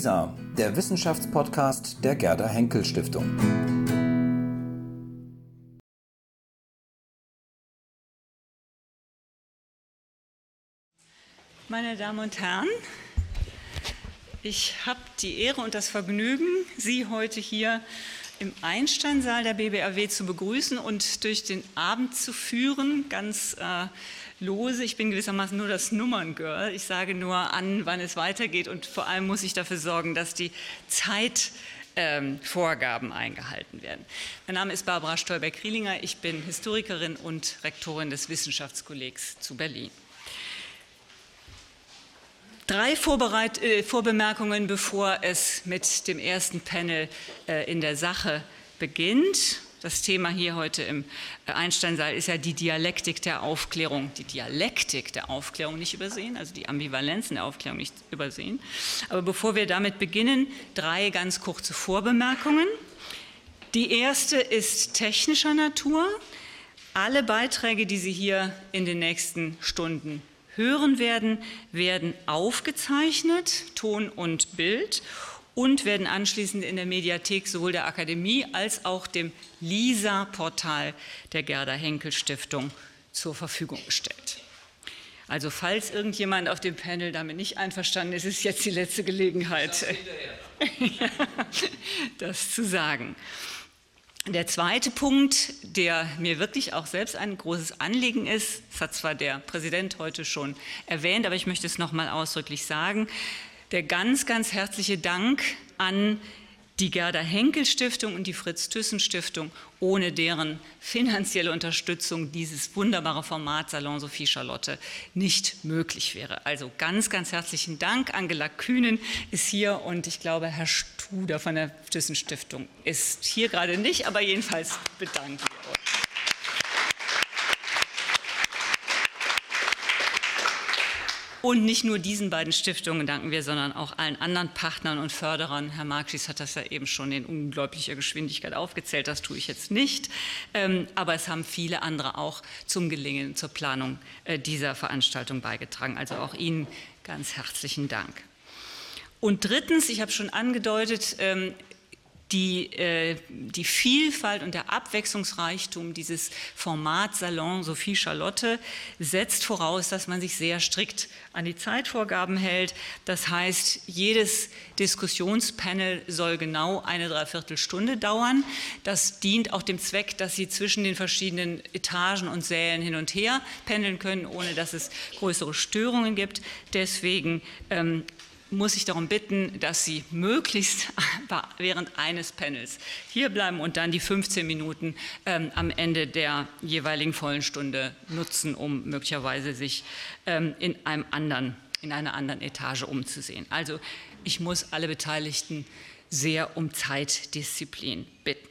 WISA, der Wissenschaftspodcast der Gerda Henkel Stiftung. Meine Damen und Herren, ich habe die Ehre und das Vergnügen, Sie heute hier im Einsteinsaal der BBAW zu begrüßen und durch den Abend zu führen, ganz äh, lose. Ich bin gewissermaßen nur das Nummerngirl. Ich sage nur an, wann es weitergeht und vor allem muss ich dafür sorgen, dass die Zeitvorgaben ähm, eingehalten werden. Mein Name ist Barbara Stolberg-Krielinger. Ich bin Historikerin und Rektorin des Wissenschaftskollegs zu Berlin. Drei Vorbereit äh, Vorbemerkungen, bevor es mit dem ersten Panel äh, in der Sache beginnt. Das Thema hier heute im äh, Einsteinsaal ist ja die Dialektik der Aufklärung. Die Dialektik der Aufklärung nicht übersehen, also die Ambivalenzen der Aufklärung nicht übersehen. Aber bevor wir damit beginnen, drei ganz kurze Vorbemerkungen. Die erste ist technischer Natur. Alle Beiträge, die Sie hier in den nächsten Stunden hören werden, werden aufgezeichnet, Ton und Bild, und werden anschließend in der Mediathek sowohl der Akademie als auch dem LISA-Portal der Gerda Henkel Stiftung zur Verfügung gestellt. Also falls irgendjemand auf dem Panel damit nicht einverstanden ist, ist jetzt die letzte Gelegenheit, das zu sagen. Der zweite Punkt, der mir wirklich auch selbst ein großes Anliegen ist, das hat zwar der Präsident heute schon erwähnt, aber ich möchte es noch mal ausdrücklich sagen, der ganz, ganz herzliche Dank an die Gerda Henkel Stiftung und die Fritz Thyssen Stiftung, ohne deren finanzielle Unterstützung dieses wunderbare Format Salon Sophie Charlotte nicht möglich wäre. Also ganz, ganz herzlichen Dank. Angela Kühnen ist hier und ich glaube, Herr Studer von der Thyssen Stiftung ist hier gerade nicht, aber jedenfalls bedanken wir uns. Und nicht nur diesen beiden Stiftungen danken wir, sondern auch allen anderen Partnern und Förderern. Herr Marxis hat das ja eben schon in unglaublicher Geschwindigkeit aufgezählt, das tue ich jetzt nicht. Ähm, aber es haben viele andere auch zum Gelingen, zur Planung äh, dieser Veranstaltung beigetragen. Also auch Ihnen ganz herzlichen Dank. Und drittens, ich habe schon angedeutet, ähm, die, äh, die Vielfalt und der Abwechslungsreichtum dieses Format Salon Sophie Charlotte setzt voraus, dass man sich sehr strikt an die Zeitvorgaben hält. Das heißt, jedes Diskussionspanel soll genau eine Dreiviertelstunde dauern. Das dient auch dem Zweck, dass Sie zwischen den verschiedenen Etagen und Sälen hin und her pendeln können, ohne dass es größere Störungen gibt. Deswegen ähm, muss ich darum bitten, dass Sie möglichst während eines Panels hier bleiben und dann die 15 Minuten ähm, am Ende der jeweiligen vollen Stunde nutzen, um möglicherweise sich ähm, in, einem anderen, in einer anderen Etage umzusehen. Also ich muss alle Beteiligten sehr um Zeitdisziplin bitten.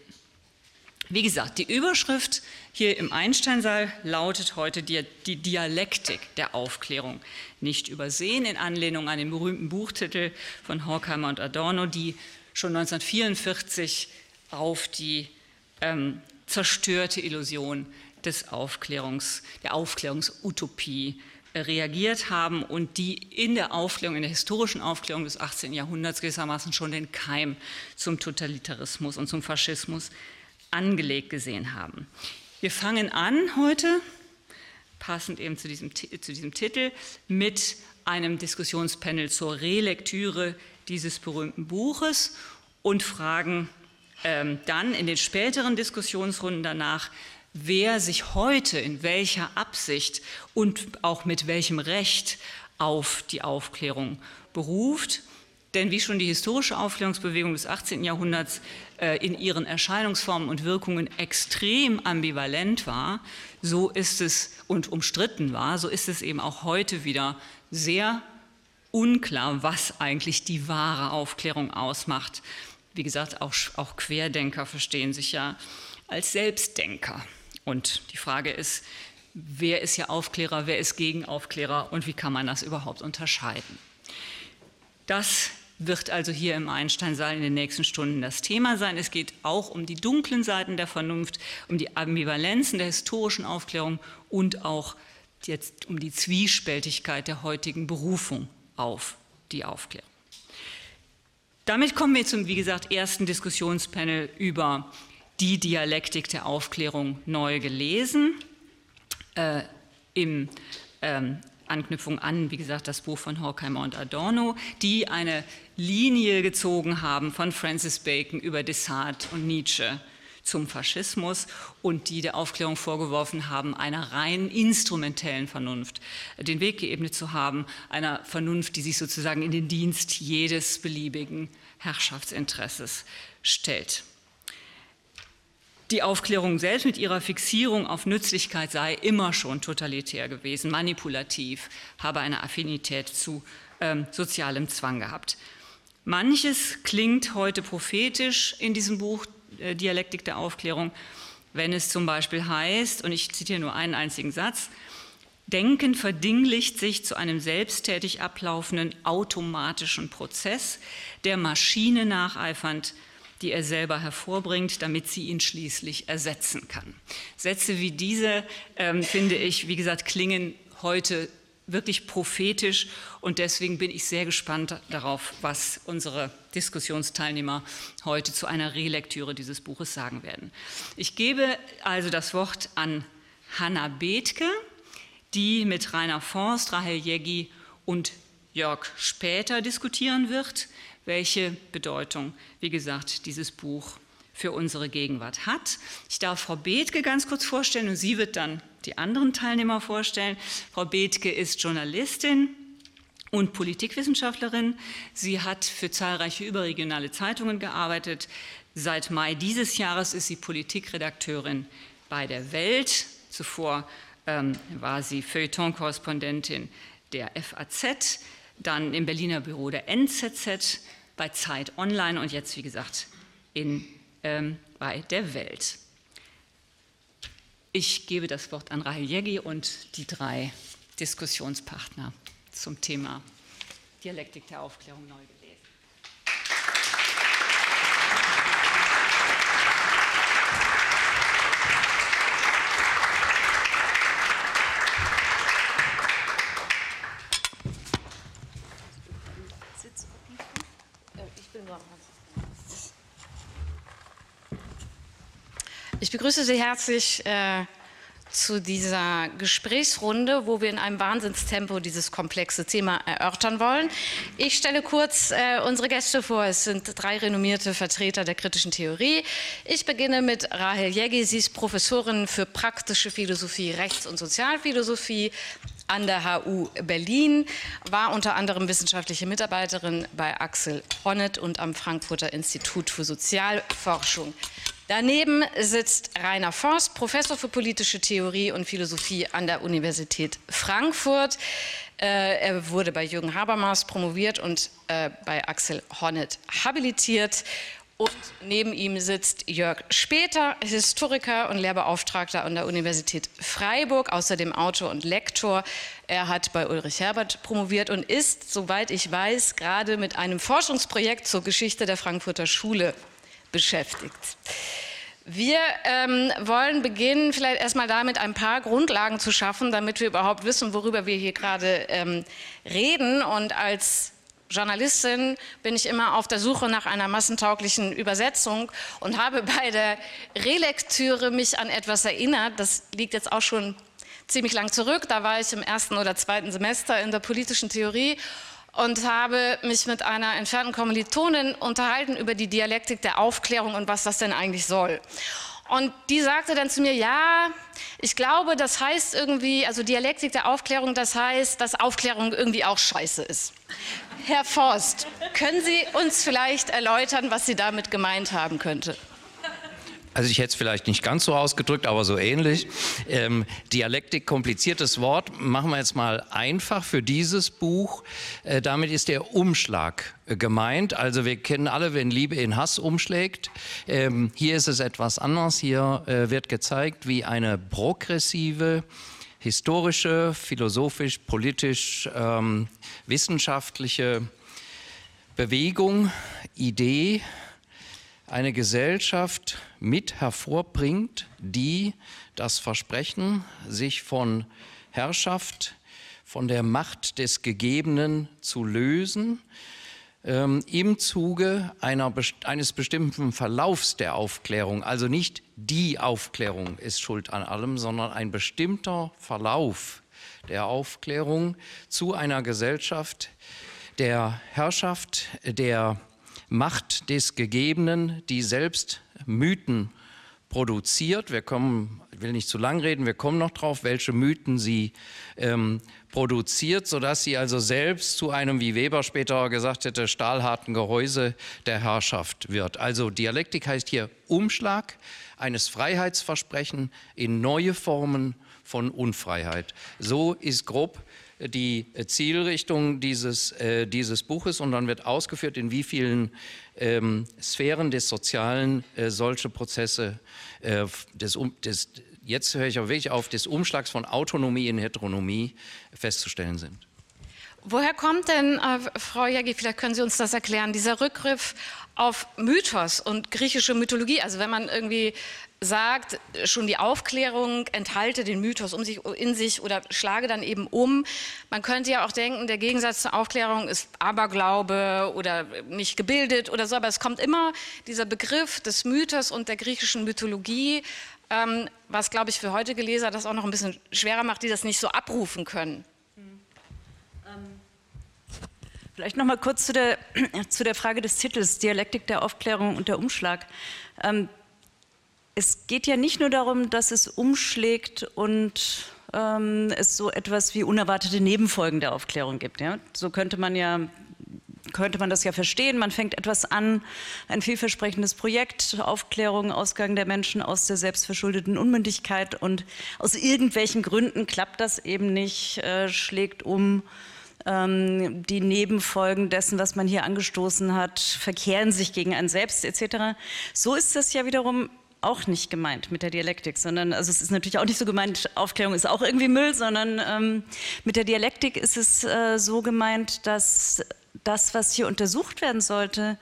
Wie gesagt, die Überschrift hier im Einsteinsaal lautet heute die, die, Dialektik der Aufklärung. Nicht übersehen in Anlehnung an den berühmten Buchtitel von Horkheimer und Adorno, die schon 1944 auf die ähm, zerstörte Illusion des Aufklärungs, der Aufklärungsutopie äh, reagiert haben und die in der Aufklärung, in der historischen Aufklärung des 18. Jahrhunderts gewissermaßen schon den Keim zum Totalitarismus und zum Faschismus angelegt gesehen haben. Wir fangen an heute, passend eben zu diesem, zu diesem Titel, mit einem Diskussionspanel zur Relektüre dieses berühmten Buches und fragen ähm, dann in den späteren Diskussionsrunden danach, wer sich heute in welcher Absicht und auch mit welchem Recht auf die Aufklärung beruft denn wie schon die historische Aufklärungsbewegung des 18. Jahrhunderts in ihren Erscheinungsformen und Wirkungen extrem ambivalent war, so ist es und umstritten war, so ist es eben auch heute wieder sehr unklar, was eigentlich die wahre Aufklärung ausmacht. Wie gesagt, auch, auch Querdenker verstehen sich ja als Selbstdenker. Und die Frage ist, wer ist hier Aufklärer, wer ist Gegenaufklärer und wie kann man das überhaupt unterscheiden? Das wird also hier im Einsteinsaal in den nächsten Stunden das Thema sein. Es geht auch um die dunklen Seiten der Vernunft, um die Ambivalenzen der historischen Aufklärung und auch jetzt um die Zwiespältigkeit der heutigen Berufung auf die Aufklärung. damit kommen wir zum, wie gesagt, ersten Diskussionspanel über die Dialektik der Aufklärung neu gelesen. Äh, Im ähm, Anknüpfung an, wie gesagt, das Buch von Horkheimer und Adorno, die eine Linie gezogen haben von Francis Bacon über Descartes und Nietzsche zum Faschismus und die der Aufklärung vorgeworfen haben, einer rein instrumentellen Vernunft den Weg geebnet zu haben, einer Vernunft, die sich sozusagen in den Dienst jedes beliebigen Herrschaftsinteresses stellt. Die Aufklärung selbst mit ihrer Fixierung auf Nützlichkeit sei immer schon totalitär gewesen, manipulativ, habe eine Affinität zu ähm, sozialem Zwang gehabt. Manches klingt heute prophetisch in diesem Buch äh, Dialektik der Aufklärung, wenn es zum Beispiel heißt, und ich zitiere nur einen einzigen Satz, Denken verdinglicht sich zu einem selbsttätig ablaufenden automatischen Prozess, der Maschine nacheifernd die er selber hervorbringt, damit sie ihn schließlich ersetzen kann. Sätze wie diese, ähm, finde ich, wie gesagt, klingen heute wirklich prophetisch und deswegen bin ich sehr gespannt darauf, was unsere Diskussionsteilnehmer heute zu einer Relektüre dieses Buches sagen werden. Ich gebe also das Wort an Hanna Bethke, die mit Rainer Forst, Rahel Jeggi und Jörg Später diskutieren wird welche Bedeutung, wie gesagt, dieses Buch für unsere Gegenwart hat. Ich darf Frau Bethke ganz kurz vorstellen und sie wird dann die anderen Teilnehmer vorstellen. Frau Bethke ist Journalistin und Politikwissenschaftlerin. Sie hat für zahlreiche überregionale Zeitungen gearbeitet. Seit Mai dieses Jahres ist sie Politikredakteurin bei der Welt. Zuvor ähm, war sie Feuilleton-Korrespondentin der FAZ, dann im Berliner Büro der NZZ, bei Zeit Online und jetzt, wie gesagt, in, ähm, bei der Welt. Ich gebe das Wort an Rahel Jeggi und die drei Diskussionspartner zum Thema Dialektik der Aufklärung neu gelesen. Ich begrüße Sie herzlich äh, zu dieser Gesprächsrunde, wo wir in einem Wahnsinnstempo dieses komplexe Thema erörtern wollen. Ich stelle kurz äh, unsere Gäste vor. Es sind drei renommierte Vertreter der kritischen Theorie. Ich beginne mit Rahel Jeggi. Sie ist Professorin für praktische Philosophie, Rechts- und Sozialphilosophie an der HU Berlin, war unter anderem wissenschaftliche Mitarbeiterin bei Axel Honneth und am Frankfurter Institut für Sozialforschung. Daneben sitzt Rainer Forst, Professor für politische Theorie und Philosophie an der Universität Frankfurt. Äh, er wurde bei Jürgen Habermas promoviert und äh, bei Axel Honneth habilitiert. Und neben ihm sitzt Jörg Später, Historiker und Lehrbeauftragter an der Universität Freiburg, außerdem Autor und Lektor. Er hat bei Ulrich Herbert promoviert und ist, soweit ich weiß, gerade mit einem Forschungsprojekt zur Geschichte der Frankfurter Schule beschäftigt. Wir ähm, wollen beginnen, vielleicht erstmal damit ein paar Grundlagen zu schaffen, damit wir überhaupt wissen, worüber wir hier gerade ähm, reden. Und als Journalistin bin ich immer auf der Suche nach einer massentauglichen Übersetzung und habe bei der Relektüre mich an etwas erinnert. Das liegt jetzt auch schon ziemlich lang zurück. Da war ich im ersten oder zweiten Semester in der politischen Theorie und habe mich mit einer entfernten Kommilitonin unterhalten über die Dialektik der Aufklärung und was das denn eigentlich soll. Und die sagte dann zu mir, ja, ich glaube, das heißt irgendwie, also Dialektik der Aufklärung, das heißt, dass Aufklärung irgendwie auch scheiße ist. Herr Forst, können Sie uns vielleicht erläutern, was Sie damit gemeint haben könnte? Also ich hätte es vielleicht nicht ganz so ausgedrückt, aber so ähnlich. Ähm, Dialektik, kompliziertes Wort, machen wir jetzt mal einfach für dieses Buch. Äh, damit ist der Umschlag äh, gemeint. Also wir kennen alle, wenn Liebe in Hass umschlägt. Ähm, hier ist es etwas anders. Hier äh, wird gezeigt, wie eine progressive, historische, philosophisch, politisch, ähm, wissenschaftliche Bewegung, Idee, eine Gesellschaft mit hervorbringt, die das Versprechen, sich von Herrschaft, von der Macht des Gegebenen zu lösen, ähm, im Zuge einer, eines bestimmten Verlaufs der Aufklärung, also nicht die Aufklärung ist schuld an allem, sondern ein bestimmter Verlauf der Aufklärung zu einer Gesellschaft der Herrschaft, der Macht des Gegebenen, die selbst Mythen produziert. Wir kommen, ich will nicht zu lang reden, wir kommen noch drauf, welche Mythen sie ähm, produziert, sodass sie also selbst zu einem, wie Weber später gesagt hätte, stahlharten Gehäuse der Herrschaft wird. Also Dialektik heißt hier Umschlag eines Freiheitsversprechen in neue Formen von Unfreiheit. So ist grob die Zielrichtung dieses, äh, dieses Buches und dann wird ausgeführt, in wie vielen ähm, Sphären des Sozialen äh, solche Prozesse äh, des, des, jetzt höre ich aber wirklich auf, des Umschlags von Autonomie in Heteronomie festzustellen sind. Woher kommt denn, äh, Frau Jaggi, vielleicht können Sie uns das erklären, dieser Rückgriff auf Mythos und griechische Mythologie? Also wenn man irgendwie sagt, schon die Aufklärung enthalte den Mythos um sich, in sich oder schlage dann eben um. Man könnte ja auch denken, der Gegensatz zur Aufklärung ist Aberglaube oder nicht gebildet oder so, aber es kommt immer dieser Begriff des Mythos und der griechischen Mythologie, ähm, was, glaube ich, für heutige Leser das auch noch ein bisschen schwerer macht, die das nicht so abrufen können. Hm. Ähm, vielleicht noch mal kurz zu der, zu der Frage des Titels, Dialektik der Aufklärung und der Umschlag. Ähm, es geht ja nicht nur darum, dass es umschlägt und ähm, es so etwas wie unerwartete Nebenfolgen der Aufklärung gibt. Ja? So könnte man ja könnte man das ja verstehen. Man fängt etwas an, ein vielversprechendes Projekt, Aufklärung, Ausgang der Menschen aus der selbstverschuldeten Unmündigkeit und aus irgendwelchen Gründen klappt das eben nicht, äh, schlägt um. Ähm, die Nebenfolgen dessen, was man hier angestoßen hat, verkehren sich gegen einen selbst etc. So ist das ja wiederum auch nicht gemeint mit der Dialektik, sondern also es ist natürlich auch nicht so gemeint, Aufklärung ist auch irgendwie Müll, sondern ähm, mit der Dialektik ist es äh, so gemeint, dass das, was hier untersucht werden sollte,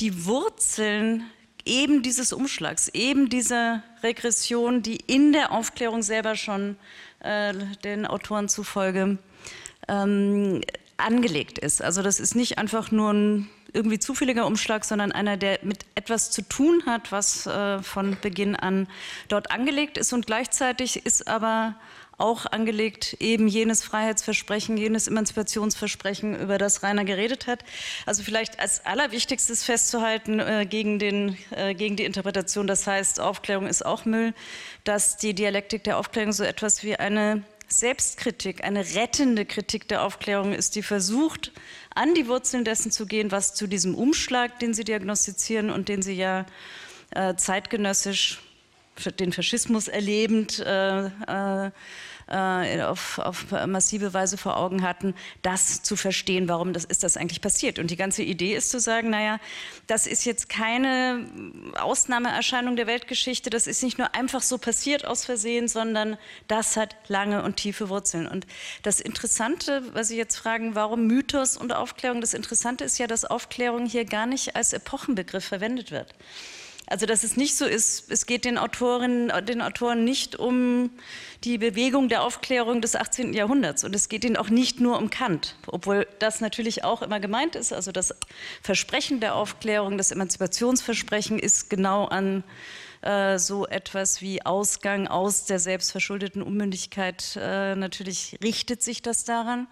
die Wurzeln eben dieses Umschlags, eben dieser Regression, die in der Aufklärung selber schon äh, den Autoren zufolge ähm, angelegt ist. Also das ist nicht einfach nur ein irgendwie zufälliger Umschlag, sondern einer, der mit etwas zu tun hat, was äh, von Beginn an dort angelegt ist. Und gleichzeitig ist aber auch angelegt eben jenes Freiheitsversprechen, jenes Emanzipationsversprechen, über das Rainer geredet hat. Also vielleicht als allerwichtigstes festzuhalten äh, gegen, den, äh, gegen die Interpretation, das heißt, Aufklärung ist auch Müll, dass die Dialektik der Aufklärung so etwas wie eine Selbstkritik, eine rettende Kritik der Aufklärung ist, die versucht, an die Wurzeln dessen zu gehen, was zu diesem Umschlag, den Sie diagnostizieren und den Sie ja äh, zeitgenössisch, den Faschismus erlebend, äh, äh, äh, auf, auf, massive Weise vor Augen hatten, das zu verstehen, warum das ist das eigentlich passiert. Und die ganze Idee ist zu sagen, naja, das ist jetzt keine Ausnahmeerscheinung der Weltgeschichte, das ist nicht nur einfach so passiert aus Versehen, sondern das hat lange und tiefe Wurzeln. Und das Interessante, was Sie jetzt fragen, warum Mythos und Aufklärung, das Interessante ist ja, dass Aufklärung hier gar nicht als Epochenbegriff verwendet wird. Also dass es nicht so ist, es geht den Autorinnen, den Autoren nicht um die Bewegung der Aufklärung des 18. Jahrhunderts und es geht ihnen auch nicht nur um Kant, obwohl das natürlich auch immer gemeint ist. Also das Versprechen der Aufklärung, das Emanzipationsversprechen ist genau an äh, so etwas wie Ausgang aus der selbstverschuldeten Unmündigkeit. Äh, natürlich richtet sich das daran.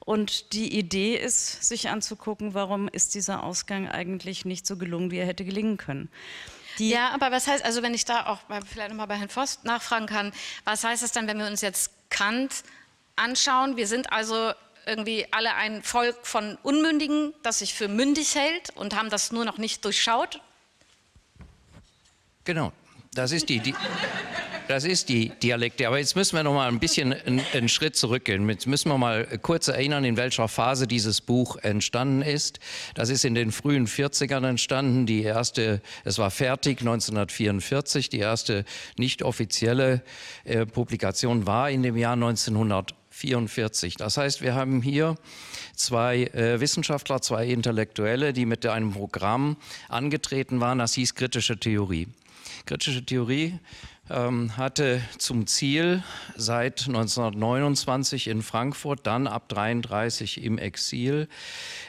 Und die Idee ist, sich anzugucken, warum ist dieser Ausgang eigentlich nicht so gelungen, wie er hätte gelingen können. Die ja, aber was heißt, also wenn ich da auch vielleicht nochmal bei Herrn Voss nachfragen kann, was heißt das dann, wenn wir uns jetzt Kant anschauen? Wir sind also irgendwie alle ein Volk von Unmündigen, das sich für mündig hält und haben das nur noch nicht durchschaut? Genau, das ist die, die das ist die Dialekte. Aber jetzt müssen wir noch mal ein bisschen einen, einen, Schritt zurückgehen. Jetzt müssen wir mal kurz erinnern, in welcher Phase dieses Buch entstanden ist. Das ist in den frühen 40ern entstanden. Die erste, es war fertig 1944. Die erste nicht offizielle äh, Publikation war in dem Jahr 1944. Das heißt, wir haben hier zwei äh, Wissenschaftler, zwei Intellektuelle, die mit einem Programm angetreten waren, das hieß kritische Theorie. Kritische Theorie hatte zum Ziel, seit 1929 in Frankfurt, dann ab 1933 im Exil,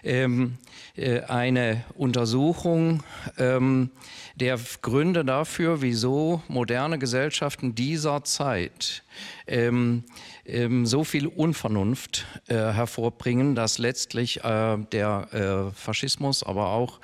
ähm, äh, eine Untersuchung ähm, der Gründe dafür, wieso moderne Gesellschaften dieser Zeit ähm, ähm, so viel Unvernunft äh, hervorbringen, dass letztlich äh, der Faschismus, aber auch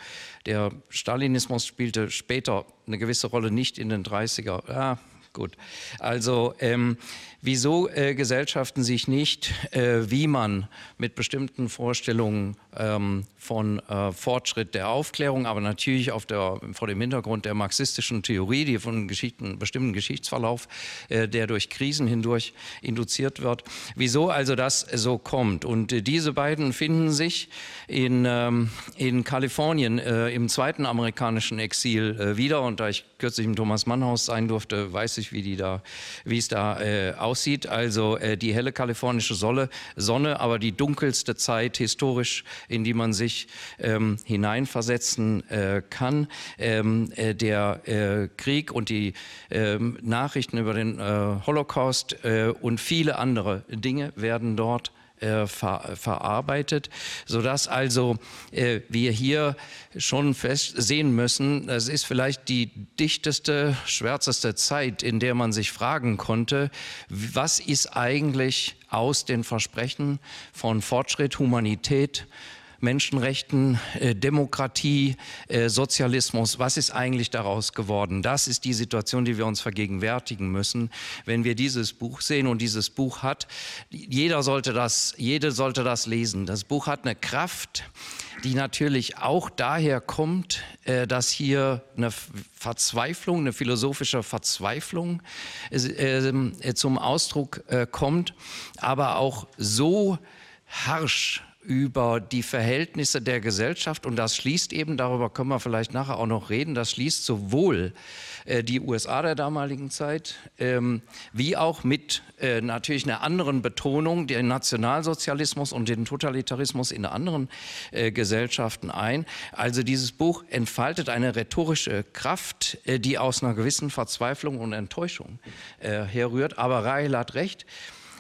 der Stalinismus spielte später eine gewisse Rolle, nicht in den 30er. Ja, gut. Also ähm, wieso äh, Gesellschaften sich nicht, äh, wie man mit bestimmten Vorstellungen ähm, von äh, Fortschritt der Aufklärung, aber natürlich der, vor dem Hintergrund der marxistischen Theorie, die von Geschichten, bestimmten Geschichtsverlauf, äh, der durch Krisen hindurch induziert wird, wieso also das so kommt. Und äh, diese beiden finden sich in, ähm, in Kalifornien äh, im zweiten amerikanischen Exil wieder. Und da ich kürzlich im Thomas Mann Haus sein durfte, weiß ich, wie, die da, wie es da aussieht aussieht. Also äh, die helle kalifornische Sonne, aber die dunkelste Zeit historisch, in die man sich ähm, hineinversetzen äh, kann. Ähm, äh, der äh, Krieg und die ähm, Nachrichten über den äh, Holocaust äh, und viele andere Dinge werden dort äh, ver, verarbeitet, sodass also äh, wir hier schon fest sehen müssen, es ist vielleicht die dichteste, schwärzeste Zeit, in der man sich fragen konnte, was ist eigentlich aus den Versprechen von Fortschritt, Humanität, Menschenrechten, äh, Demokratie, äh, Sozialismus. Was ist eigentlich daraus geworden? Das ist die Situation, die wir uns vergegenwärtigen müssen, wenn wir dieses Buch sehen. Und dieses Buch hat, jeder sollte das, jede sollte das lesen. Das Buch hat eine Kraft, die natürlich auch daher kommt, äh, dass hier eine Verzweiflung, eine philosophische Verzweiflung ähm, zum Ausdruck kommt, aber auch so harsch über die Verhältnisse der Gesellschaft und das schließt eben, darüber können wir vielleicht nachher auch noch reden, das schließt sowohl äh, die USA der damaligen Zeit ähm, wie auch mit äh, natürlich einer anderen Betonung den Nationalsozialismus und den Totalitarismus in anderen äh, Gesellschaften ein. Also dieses Buch entfaltet eine rhetorische Kraft, äh, die aus einer gewissen Verzweiflung und Enttäuschung äh, herrührt. Aber Rahel hat recht.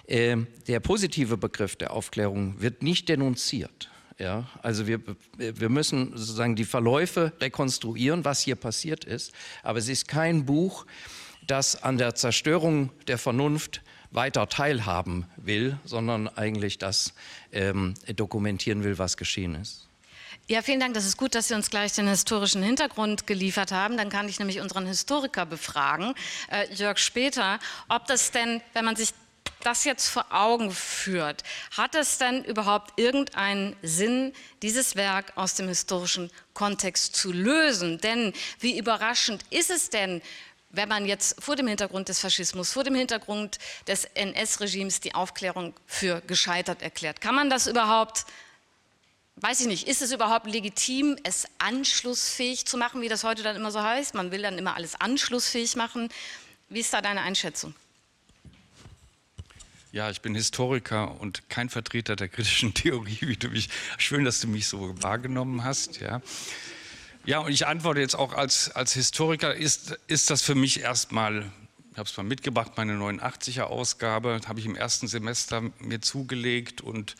Ähm, der positive Begriff der Aufklärung wird nicht denunziert. Ja, also wir, wir müssen sozusagen die Verläufe rekonstruieren, was hier passiert ist. Aber es ist kein Buch, das an der Zerstörung der Vernunft weiter teilhaben will, sondern eigentlich das ähm, dokumentieren will, was geschehen ist. Ja, vielen Dank. Das ist gut, dass Sie uns gleich den historischen Hintergrund geliefert haben. Dann kann ich nämlich unseren Historiker befragen, äh, Jörg Später, ob das denn, wenn man sich das jetzt vor Augen führt, hat es denn überhaupt irgendeinen Sinn, dieses Werk aus dem historischen Kontext zu lösen? Denn wie überraschend ist es denn, wenn man jetzt vor dem Hintergrund des Faschismus, vor dem Hintergrund des NS-Regimes die Aufklärung für gescheitert erklärt? Kann man das überhaupt, weiß ich nicht, ist es überhaupt legitim, es anschlussfähig zu machen, wie das heute dann immer so heißt? Man will dann immer alles anschlussfähig machen. Wie ist da deine Einschätzung? Ja, ich bin Historiker und kein Vertreter der kritischen Theorie, wie du mich. Schön, dass du mich so wahrgenommen hast. Ja, ja und ich antworte jetzt auch als, als Historiker, ist, ist das für mich erstmal, ich habe es mal mitgebracht, meine 89er Ausgabe, habe ich im ersten Semester mir zugelegt und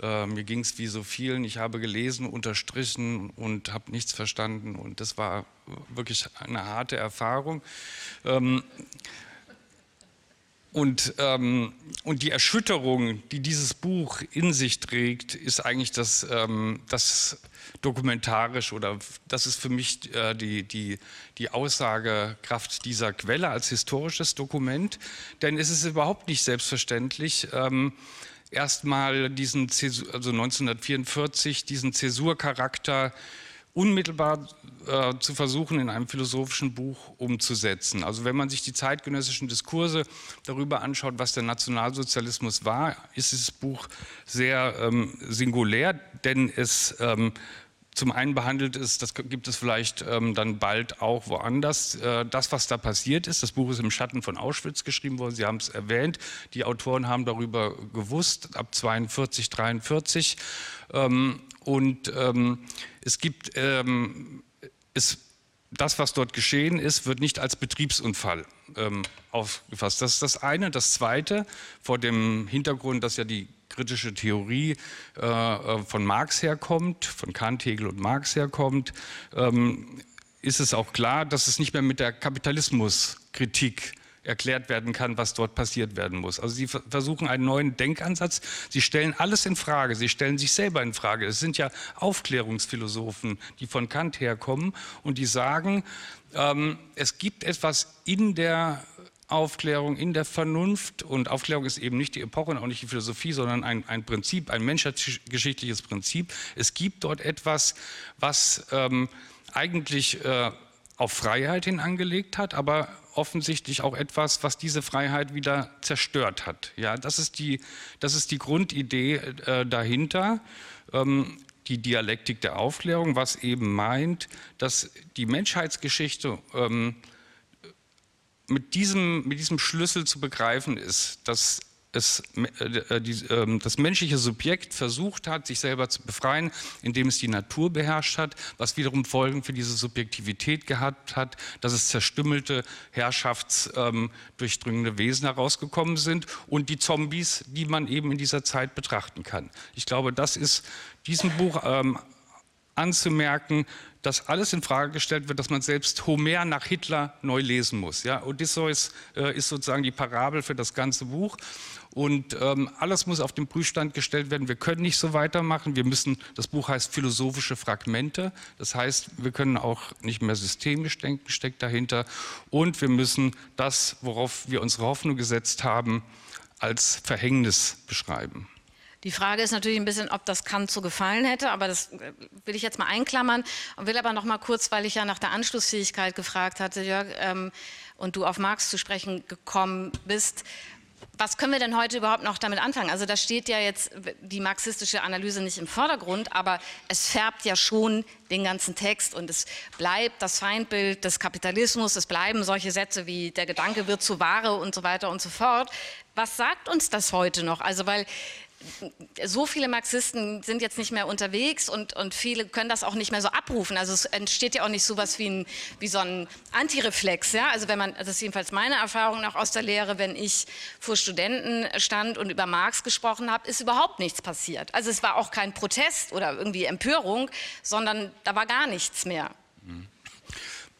äh, mir ging es wie so vielen. Ich habe gelesen, unterstrichen und habe nichts verstanden und das war wirklich eine harte Erfahrung. Ähm, und, ähm, und die Erschütterung, die dieses Buch in sich trägt, ist eigentlich das, ähm, das dokumentarisch oder das ist für mich äh, die, die, die Aussagekraft dieser Quelle als historisches Dokument. Denn es ist überhaupt nicht selbstverständlich, ähm, erstmal diesen, Zäsur, also 1944, diesen Zäsurcharakter unmittelbar äh, zu versuchen, in einem philosophischen Buch umzusetzen. Also wenn man sich die zeitgenössischen Diskurse darüber anschaut, was der Nationalsozialismus war, ist dieses Buch sehr ähm, singulär, denn es ähm, zum einen behandelt ist, das gibt es vielleicht ähm, dann bald auch woanders, äh, das, was da passiert ist. Das Buch ist im Schatten von Auschwitz geschrieben worden, Sie haben es erwähnt. Die Autoren haben darüber gewusst, ab 42, 43. Ähm, und ähm, es gibt, ähm, es, das, was dort geschehen ist, wird nicht als Betriebsunfall ähm, aufgefasst. Das ist das eine. Das zweite, vor dem Hintergrund, dass ja die kritische Theorie äh, äh, von Marx herkommt, von Kant, Hegel und Marx herkommt, ähm, ist es auch klar, dass es nicht mehr mit der Kapitalismuskritik erklärt werden kann, was dort passiert werden muss. Also sie versuchen einen neuen Denkansatz. Sie stellen alles in Frage. Sie stellen sich selber in Frage. Es sind ja Aufklärungsphilosophen, die von Kant herkommen und die sagen, ähm, es gibt etwas in der Aufklärung, in der Vernunft. Und Aufklärung ist eben nicht die Epoche und auch nicht die Philosophie, sondern ein, ein Prinzip, ein menschheitsgeschichtliches Prinzip. Es gibt dort etwas, was ähm, eigentlich äh, auf Freiheit hin angelegt hat, aber offensichtlich auch etwas, was diese Freiheit wieder zerstört hat. Ja, das ist die, das ist die Grundidee äh, dahinter. Ähm, die Dialektik der Aufklärung, was eben meint, dass die Menschheitsgeschichte ähm, mit, diesem, mit diesem Schlüssel zu begreifen ist, dass es, äh, äh, die, äh, das menschliche Subjekt versucht hat, sich selber zu befreien, indem es die Natur beherrscht hat, was wiederum Folgen für diese Subjektivität gehabt hat, dass es zerstümmelte, herrschaftsdurchdringende ähm, Wesen herausgekommen sind und die Zombies, die man eben in dieser Zeit betrachten kann. Ich glaube, das ist diesem Buch ähm, anzumerken, dass alles in Frage gestellt wird, dass man selbst Homer nach Hitler neu lesen muss. Ja, Odysseus äh, ist sozusagen die Parabel für das ganze Buch. Und ähm, alles muss auf den Prüfstand gestellt werden. Wir können nicht so weitermachen. Wir müssen, das Buch heißt Philosophische Fragmente. Das heißt, wir können auch nicht mehr systemisch denken, steckt dahinter. Und wir müssen das, worauf wir unsere Hoffnung gesetzt haben, als Verhängnis beschreiben. Die Frage ist natürlich ein bisschen, ob das Kant so gefallen hätte, aber das äh, will ich jetzt mal einklammern und will aber noch mal kurz, weil ich ja nach der Anschlussfähigkeit gefragt hatte, Jörg, ähm, und du auf Marx zu sprechen gekommen bist. Was können wir denn heute überhaupt noch damit anfangen? Also da steht ja jetzt die marxistische Analyse nicht im Vordergrund, aber es färbt ja schon den ganzen Text und es bleibt das Feindbild des Kapitalismus, es bleiben solche Sätze wie der Gedanke wird zu Ware und so weiter und so fort. Was sagt uns das heute noch? Also weil so viele Marxisten sind jetzt nicht mehr unterwegs und, und viele können das auch nicht mehr so abrufen. Also es entsteht ja auch nicht so was wie, ein, wie so ein Antireflex. Ja? Also wenn man, das ist jedenfalls meine Erfahrung noch aus der Lehre, wenn ich vor Studenten stand und über Marx gesprochen habe, ist überhaupt nichts passiert. Also es war auch kein Protest oder irgendwie Empörung, sondern da war gar nichts mehr. Mhm.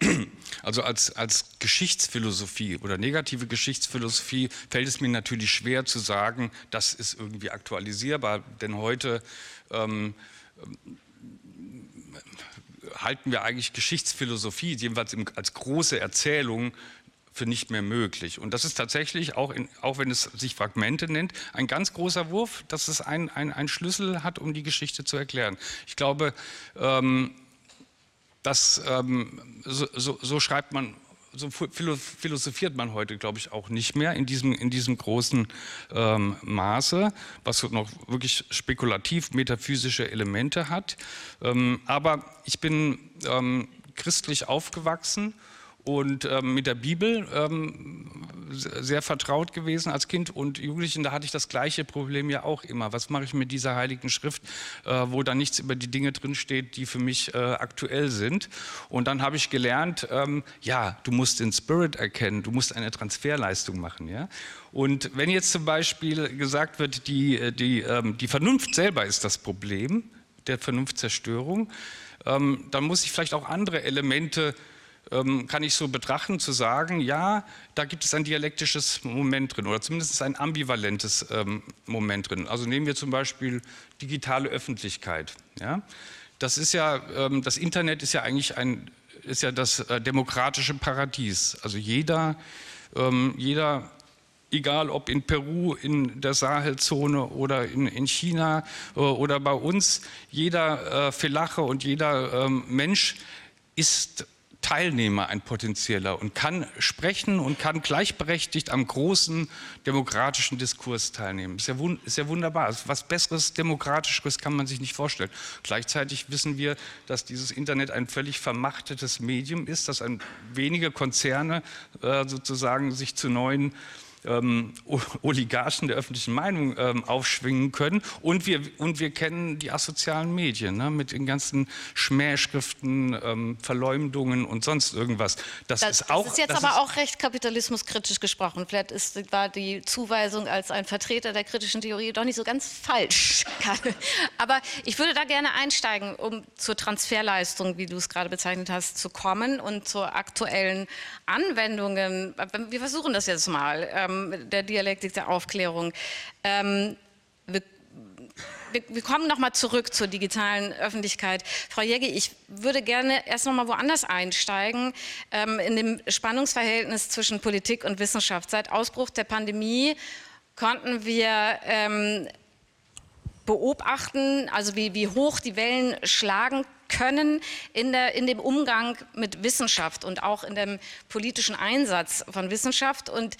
Also als, als Geschichtsphilosophie oder negative Geschichtsphilosophie fällt es mir natürlich schwer zu sagen, das ist irgendwie aktualisierbar, denn heute ähm, halten wir eigentlich Geschichtsphilosophie, jedenfalls als große Erzählung, für nicht mehr möglich. Und das ist tatsächlich, auch, in, auch wenn es sich Fragmente nennt, ein ganz großer Wurf, dass es einen ein Schlüssel hat, um die Geschichte zu erklären. Ich glaube, ähm, das, ähm, so, so, so, schreibt man, so philosophiert man heute, glaube ich, auch nicht mehr in diesem, in diesem großen ähm, Maße, was noch wirklich spekulativ metaphysische Elemente hat. Ähm, aber ich bin ähm, christlich aufgewachsen und ähm, mit der Bibel ähm, sehr vertraut gewesen als Kind und Jugendlichen. Da hatte ich das gleiche Problem ja auch immer. Was mache ich mit dieser heiligen Schrift, äh, wo da nichts über die Dinge drinsteht, die für mich äh, aktuell sind? Und dann habe ich gelernt, ähm, ja, du musst den Spirit erkennen, du musst eine Transferleistung machen. Ja? Und wenn jetzt zum Beispiel gesagt wird, die, äh, die, ähm, die Vernunft selber ist das Problem der Vernunftzerstörung, ähm, dann muss ich vielleicht auch andere Elemente kann ich so betrachten, zu sagen, ja, da gibt es ein dialektisches Moment drin oder zumindest ein ambivalentes ähm, Moment drin. Also nehmen wir zum Beispiel digitale Öffentlichkeit. Ja? Das ist ja, ähm, das Internet ist ja eigentlich ein, ist ja das äh, demokratische Paradies. Also jeder, ähm, jeder egal ob in Peru, in der Sahelzone oder in, in China äh, oder bei uns, jeder äh, Felache und jeder ähm, Mensch ist Teilnehmer ein potenzieller und kann sprechen und kann gleichberechtigt am großen demokratischen Diskurs teilnehmen. Ist ja, ist ja wunderbar. Was Besseres, Demokratischeres kann man sich nicht vorstellen. Gleichzeitig wissen wir, dass dieses Internet ein völlig vermachtetes Medium ist, dass ein, wenige Konzerne äh, sozusagen sich zu neuen ähm, Oligarchen der öffentlichen Meinung ähm, aufschwingen können. Und wir, und wir kennen die asozialen Medien ne, mit den ganzen Schmähschriften, ähm, Verleumdungen und sonst irgendwas. Das, das ist, auch, das ist jetzt das aber ist auch recht kapitalismuskritisch gesprochen. Vielleicht ist, war die Zuweisung als ein Vertreter der kritischen Theorie doch nicht so ganz falsch. aber ich würde da gerne einsteigen, um zur Transferleistung, wie du es gerade bezeichnet hast, zu kommen und zur aktuellen Anwendungen. Wir versuchen das jetzt mal ähm, der Dialektik der Aufklärung. Ähm, wir, wir, wir, kommen nochmal zurück zur digitalen Öffentlichkeit. Frau Jäge, ich würde gerne erst nochmal woanders einsteigen, ähm, in dem Spannungsverhältnis zwischen Politik und Wissenschaft. Seit Ausbruch der Pandemie konnten wir ähm, beobachten, also wie, wie hoch die Wellen schlagen können in, der, in dem Umgang mit Wissenschaft und auch in dem politischen Einsatz von Wissenschaft. Und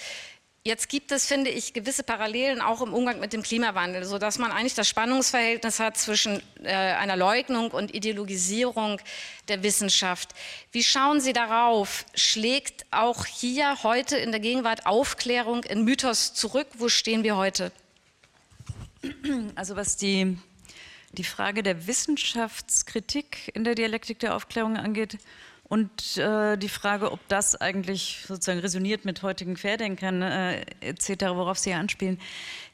Jetzt gibt es, finde ich, gewisse Parallelen auch im Umgang mit dem Klimawandel, sodass man eigentlich das Spannungsverhältnis hat zwischen äh, einer Leugnung und Ideologisierung der Wissenschaft. Wie schauen Sie darauf? Schlägt auch hier heute in der Gegenwart Aufklärung in Mythos zurück? Wo stehen wir heute? Also was die, die Frage der Wissenschaftskritik in der Dialektik der Aufklärung angeht, und äh, die Frage, ob das eigentlich sozusagen resoniert mit heutigen Querdenkern äh, etc., worauf Sie anspielen.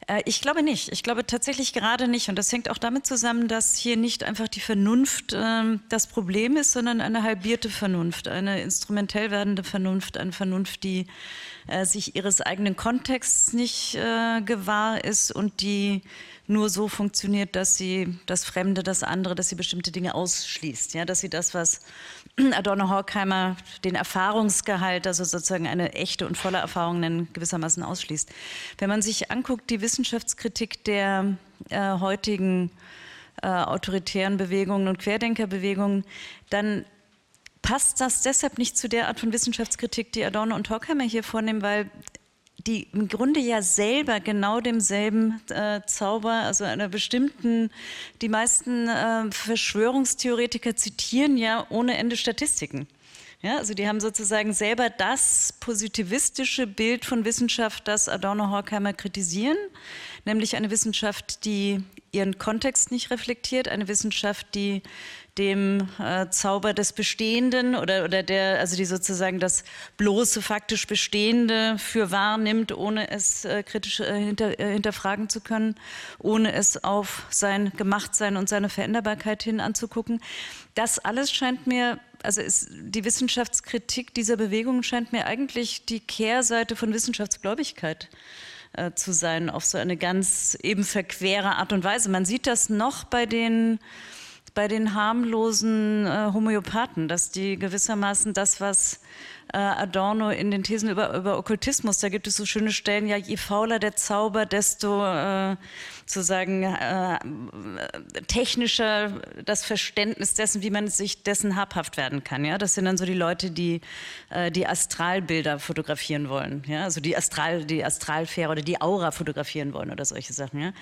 Äh, ich glaube nicht. Ich glaube tatsächlich gerade nicht. Und das hängt auch damit zusammen, dass hier nicht einfach die Vernunft ähm, das Problem ist, sondern eine halbierte Vernunft, eine instrumentell werdende Vernunft, eine Vernunft, die äh, sich ihres eigenen Kontexts nicht äh, gewahr ist und die nur so funktioniert, dass sie das Fremde, das andere, dass sie bestimmte Dinge ausschließt. Ja, dass sie das, was Adorno Horkheimer den Erfahrungsgehalt, also sozusagen eine echte und volle Erfahrung nennen, gewissermaßen ausschließt. Wenn man sich anguckt, die Wissenschaftskritik der äh, heutigen äh, autoritären Bewegungen und Querdenkerbewegungen, dann passt das deshalb nicht zu der Art von Wissenschaftskritik, die Adorno und Horkheimer hier vornehmen, weil die im Grunde ja selber genau demselben äh, Zauber, also einer bestimmten, die meisten äh, Verschwörungstheoretiker zitieren ja ohne Ende Statistiken. Ja, also die haben sozusagen selber das positivistische Bild von Wissenschaft, das Adorno Horkheimer kritisieren, nämlich eine Wissenschaft, die ihren Kontext nicht reflektiert, eine Wissenschaft, die dem äh, Zauber des Bestehenden oder, oder der, also die sozusagen das bloße faktisch Bestehende für wahr nimmt, ohne es äh, kritisch äh, hinter, äh, hinterfragen zu können, ohne es auf sein Gemachtsein und seine Veränderbarkeit hin anzugucken. Das alles scheint mir, also ist, die Wissenschaftskritik dieser Bewegung scheint mir eigentlich die Kehrseite von Wissenschaftsgläubigkeit äh, zu sein, auf so eine ganz eben verquere Art und Weise. Man sieht das noch bei den bei den harmlosen äh, Homöopathen, dass die gewissermaßen das, was äh, Adorno in den Thesen über, über Okkultismus, da gibt es so schöne Stellen, ja, je fauler der Zauber, desto äh, sozusagen äh, technischer das Verständnis dessen, wie man sich dessen habhaft werden kann. Ja? Das sind dann so die Leute, die äh, die Astralbilder fotografieren wollen, ja? also die, Astral, die Astralfähre oder die Aura fotografieren wollen oder solche Sachen. Ja?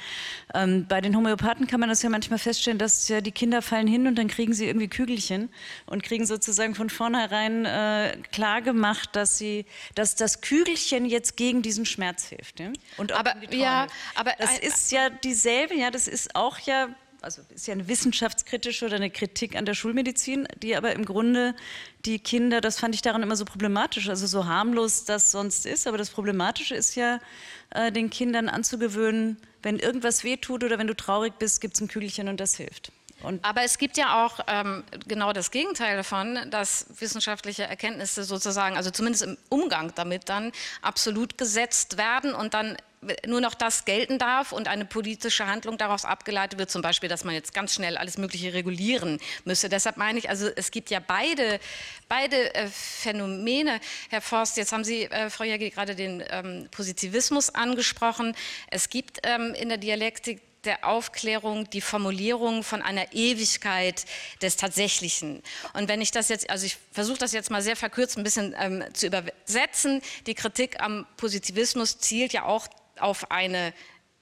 Ähm, bei den Homöopathen kann man das ja manchmal feststellen, dass ja die Kinder fallen hin und dann kriegen sie irgendwie Kügelchen und kriegen sozusagen von vornherein äh, klar gemacht, dass sie, dass das Kügelchen jetzt gegen diesen Schmerz hilft. Ja? Und aber ja, aber das ist ja dieselbe, ja, das ist auch ja, also ist ja eine wissenschaftskritische oder eine Kritik an der Schulmedizin, die aber im Grunde die Kinder, das fand ich daran immer so problematisch, also so harmlos das sonst ist, aber das Problematische ist ja, äh, den Kindern anzugewöhnen, wenn irgendwas wehtut oder wenn du traurig bist, gibt es ein Kügelchen und das hilft. Und Aber es gibt ja auch ähm, genau das Gegenteil davon, dass wissenschaftliche Erkenntnisse sozusagen, also zumindest im Umgang damit dann absolut gesetzt werden und dann nur noch das gelten darf und eine politische Handlung daraus abgeleitet wird, zum Beispiel, dass man jetzt ganz schnell alles Mögliche regulieren müsse. Deshalb meine ich, also es gibt ja beide, beide äh, Phänomene. Herr Forst, jetzt haben Sie, äh, Frau Jäger, gerade den ähm, Positivismus angesprochen. Es gibt ähm, in der Dialektik der Aufklärung die Formulierung von einer Ewigkeit des Tatsächlichen. Und wenn ich das jetzt, also ich versuche das jetzt mal sehr verkürzt ein bisschen ähm, zu übersetzen, die Kritik am Positivismus zielt ja auch auf eine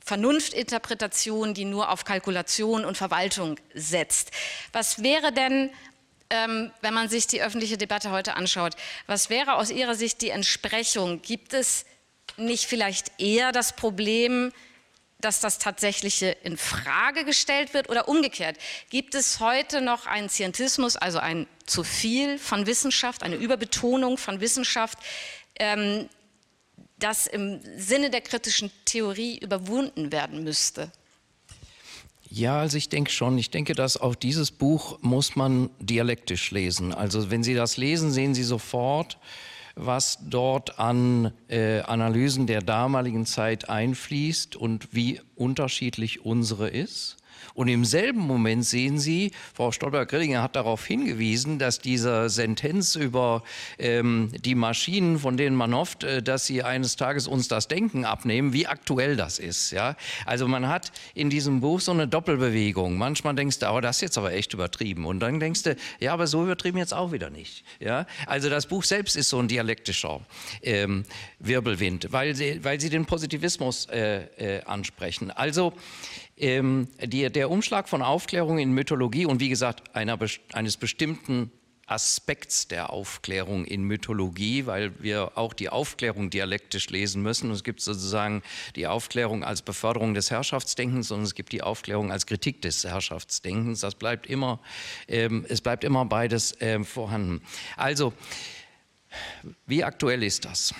Vernunftinterpretation, die nur auf Kalkulation und Verwaltung setzt. Was wäre denn, ähm, wenn man sich die öffentliche Debatte heute anschaut, was wäre aus Ihrer Sicht die Entsprechung? Gibt es nicht vielleicht eher das Problem, dass das Tatsächliche in Frage gestellt wird oder umgekehrt? Gibt es heute noch einen Scientismus, also ein zu viel von Wissenschaft, eine Überbetonung von Wissenschaft, ähm, das im Sinne der kritischen Theorie überwunden werden müsste? Ja, also ich denke schon. Ich denke, dass auch dieses Buch muss man dialektisch lesen. Also wenn Sie das lesen, sehen Sie sofort, was dort an äh, Analysen der damaligen Zeit einfließt und wie unterschiedlich unsere ist. Und im selben Moment sehen Sie, Frau Stolper-Grillinger hat darauf hingewiesen, dass diese Sentenz über ähm, die Maschinen, von denen man hofft, äh, dass sie eines Tages uns das Denken abnehmen, wie aktuell das ist. Ja? Also man hat in diesem Buch so eine Doppelbewegung. Manchmal denkst du, oh, das ist jetzt aber echt übertrieben. Und dann denkst du, ja, aber so übertrieben jetzt auch wieder nicht. Ja? Also das Buch selbst ist so ein dialektischer ähm, Wirbelwind, weil sie, weil sie den Positivismus äh, äh, ansprechen. Also ähm, die, der Umschlag von Aufklärung in Mythologie und wie gesagt einer, eines bestimmten Aspekts der Aufklärung in Mythologie, weil wir auch die Aufklärung dialektisch lesen müssen. Es gibt sozusagen die Aufklärung als Beförderung des Herrschaftsdenkens und es gibt die Aufklärung als Kritik des Herrschaftsdenkens. Das bleibt immer, ähm, es bleibt immer beides ähm, vorhanden. Also, wie aktuell ist das?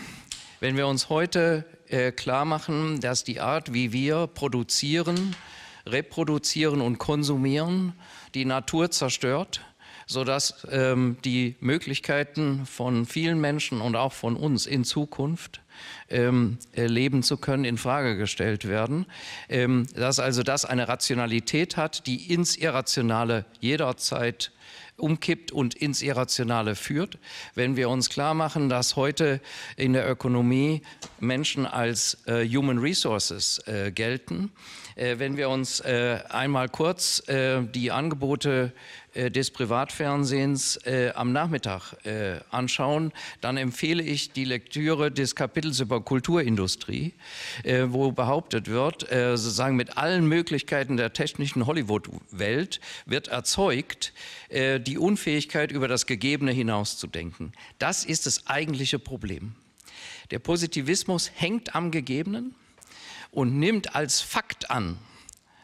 Wenn wir uns heute äh, klar machen, dass die Art, wie wir produzieren, reproduzieren und konsumieren, die Natur zerstört, sodass ähm, die Möglichkeiten von vielen Menschen und auch von uns in Zukunft ähm, äh, leben zu können, in Frage gestellt werden. Ähm, dass also das eine Rationalität hat, die ins Irrationale jederzeit umkippt und ins Irrationale führt. Wenn wir uns klar machen, dass heute in der Ökonomie Menschen als äh, Human Resources äh, gelten, wenn wir uns äh, einmal kurz äh, die Angebote des Privatfernsehens am Nachmittag anschauen, dann empfehle ich die Lektüre des Kapitels über Kulturindustrie, wo behauptet wird, sozusagen mit allen Möglichkeiten der technischen Hollywood-Welt wird erzeugt die Unfähigkeit, über das Gegebene hinauszudenken. Das ist das eigentliche Problem. Der Positivismus hängt am Gegebenen und nimmt als Fakt an,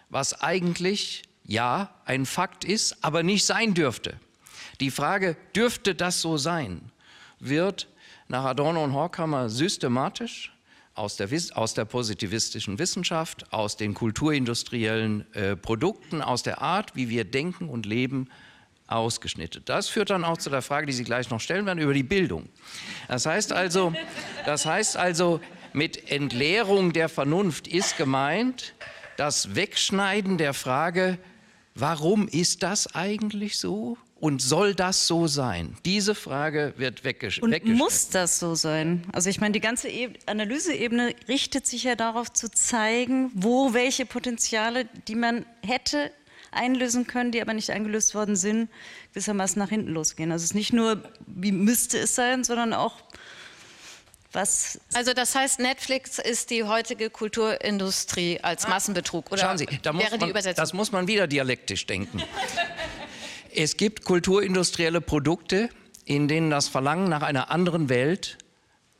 was eigentlich ja ein Fakt ist, aber nicht sein dürfte. Die Frage, dürfte das so sein, wird nach Adorno und Horkheimer systematisch aus der, aus der, positivistischen Wissenschaft, aus den kulturindustriellen äh, Produkten, aus der Art, wie wir denken und leben, ausgeschnitten. Das führt dann auch zu der Frage, die Sie gleich noch stellen werden, über die Bildung. Das heißt also, das heißt also mit Entleerung der Vernunft ist gemeint das Wegschneiden der Frage, warum ist das eigentlich so? Und soll das so sein? Diese Frage wird weggesch Und muss das so sein? Also ich meine, die ganze e Analyseebene richtet sich ja darauf zu zeigen, wo welche Potenziale, die man hätte einlösen können, die aber nicht eingelöst worden sind, gewissermaßen nach hinten losgehen. Also es ist nicht nur, wie müsste es sein, sondern auch, was also das heißt, Netflix ist die heutige Kulturindustrie als ah. Massenbetrug, oder Schauen Sie, da muss man, das muss man wieder dialektisch denken. es gibt kulturindustrielle Produkte, in denen das Verlangen nach einer anderen Welt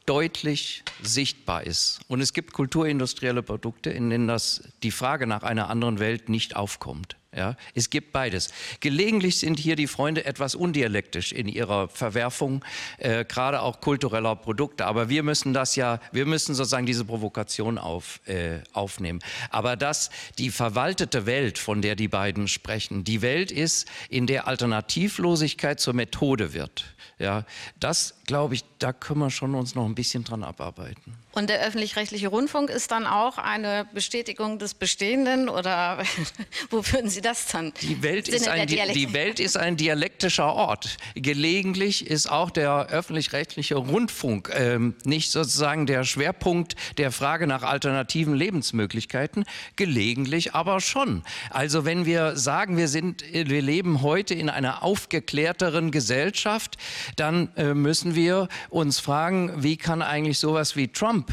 deutlich sichtbar ist. Und es gibt kulturindustrielle Produkte, in denen das, die Frage nach einer anderen Welt nicht aufkommt. Ja, es gibt beides. Gelegentlich sind hier die Freunde etwas undialektisch in ihrer Verwerfung, äh, gerade auch kultureller Produkte. Aber wir müssen das ja, wir müssen sozusagen diese Provokation auf, äh, aufnehmen. Aber dass die verwaltete Welt, von der die beiden sprechen, die Welt ist, in der Alternativlosigkeit zur Methode wird. Ja, das glaube ich, da können wir schon uns noch ein bisschen dran abarbeiten. Und der öffentlich-rechtliche Rundfunk ist dann auch eine Bestätigung des Bestehenden oder wo würden Sie das dann? Die Welt, ist ein, die Welt ist ein dialektischer Ort. Gelegentlich ist auch der öffentlich-rechtliche Rundfunk ähm, nicht sozusagen der Schwerpunkt der Frage nach alternativen Lebensmöglichkeiten, gelegentlich aber schon. Also wenn wir sagen, wir, sind, wir leben heute in einer aufgeklärteren Gesellschaft, dann äh, müssen wir uns fragen, wie kann eigentlich sowas wie Trump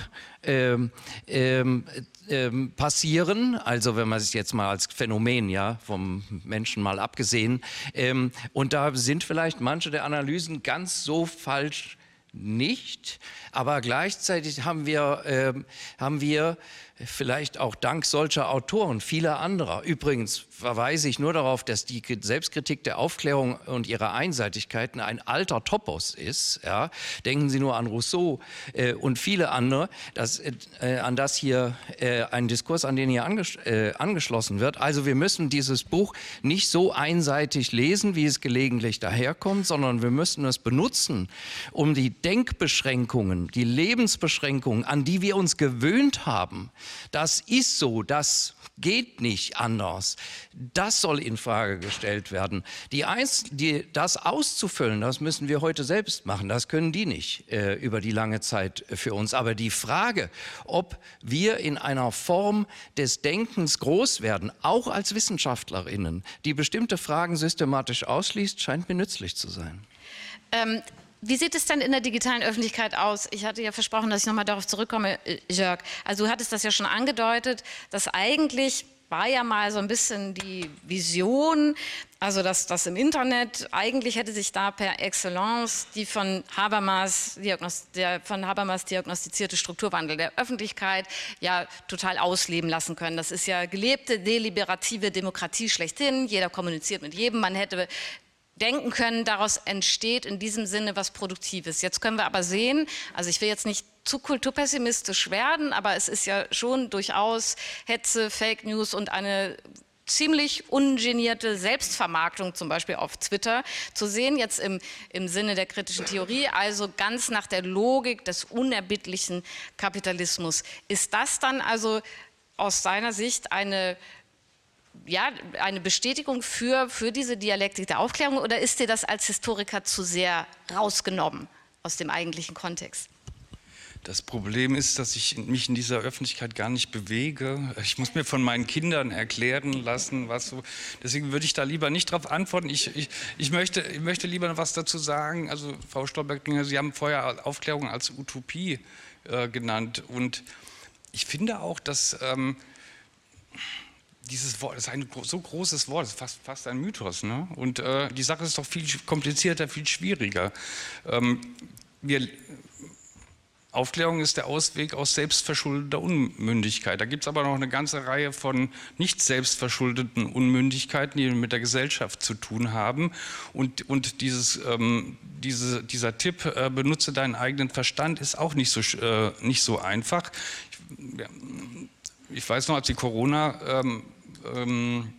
ähm, ähm, ähm, passieren, also wenn man es jetzt mal als Phänomen, ja, vom Menschen mal abgesehen, ähm, und da sind vielleicht manche der Analysen ganz so falsch nicht, aber gleichzeitig haben wir, äh, haben wir vielleicht auch dank solcher Autoren, vieler anderer. Übrigens verweise ich nur darauf, dass die Selbstkritik der Aufklärung und ihrer Einseitigkeiten ein alter Topos ist. Ja. Denken Sie nur an Rousseau äh, und viele andere, dass, äh, an das hier äh, ein Diskurs, an den hier anges äh, angeschlossen wird. Also wir müssen dieses Buch nicht so einseitig lesen, wie es gelegentlich daherkommt, sondern wir müssen es benutzen, um die Denkbeschränkungen, die Lebensbeschränkungen, an die wir uns gewöhnt haben, das ist so, das geht nicht anders. Das soll in Frage gestellt werden. Die Eins, die, das auszufüllen, das müssen wir heute selbst machen. Das können die nicht äh, über die lange Zeit für uns. Aber die Frage, ob wir in einer Form des Denkens groß werden, auch als Wissenschaftlerinnen, die bestimmte Fragen systematisch ausschließt, scheint mir nützlich zu sein. Ähm, wie sieht es denn in der digitalen Öffentlichkeit aus? Ich hatte ja versprochen, dass ich nochmal darauf zurückkomme, äh, Jörg. Also du hattest das ja schon angedeutet, dass eigentlich war ja mal so ein bisschen die Vision, also dass das im Internet, eigentlich hätte sich da per Excellence die von Habermas, der von Habermas diagnostizierte Strukturwandel der Öffentlichkeit ja total ausleben lassen können. Das ist ja gelebte deliberative Demokratie schlechthin. Jeder kommuniziert mit jedem. Man hätte denken können, daraus entsteht in diesem Sinne was Produktives. Jetzt können wir aber sehen, also ich will jetzt nicht zu kulturpessimistisch werden, aber es ist ja schon durchaus Hetze, Fake News und eine ziemlich ungenierte Selbstvermarktung, zum Beispiel auf Twitter, zu sehen, jetzt im, im Sinne der kritischen Theorie, also ganz nach der Logik des unerbittlichen Kapitalismus. Ist das dann also aus seiner Sicht eine ja, eine Bestätigung für, für diese Dialektik der Aufklärung oder ist dir das als Historiker zu sehr rausgenommen aus dem eigentlichen Kontext? Das Problem ist, dass ich mich in dieser Öffentlichkeit gar nicht bewege. Ich muss mir von meinen Kindern erklären lassen, was so. Deswegen würde ich da lieber nicht darauf antworten. Ich, ich, ich, möchte, ich möchte lieber was dazu sagen. Also, Frau Stolberg, Sie haben vorher Aufklärung als Utopie äh, genannt. Und ich finde auch, dass. Ähm, dieses Wort ist ein so großes Wort, ist fast, fast ein Mythos. Ne? Und äh, die Sache ist doch viel komplizierter, viel schwieriger. Ähm, wir, Aufklärung ist der Ausweg aus selbstverschuldeter Unmündigkeit. Da gibt es aber noch eine ganze Reihe von nicht selbstverschuldeten Unmündigkeiten, die mit der Gesellschaft zu tun haben. Und, und dieses, ähm, diese, dieser Tipp, äh, benutze deinen eigenen Verstand, ist auch nicht so, äh, nicht so einfach. Ich, ja, ich weiß noch, als die Corona ähm, ähm,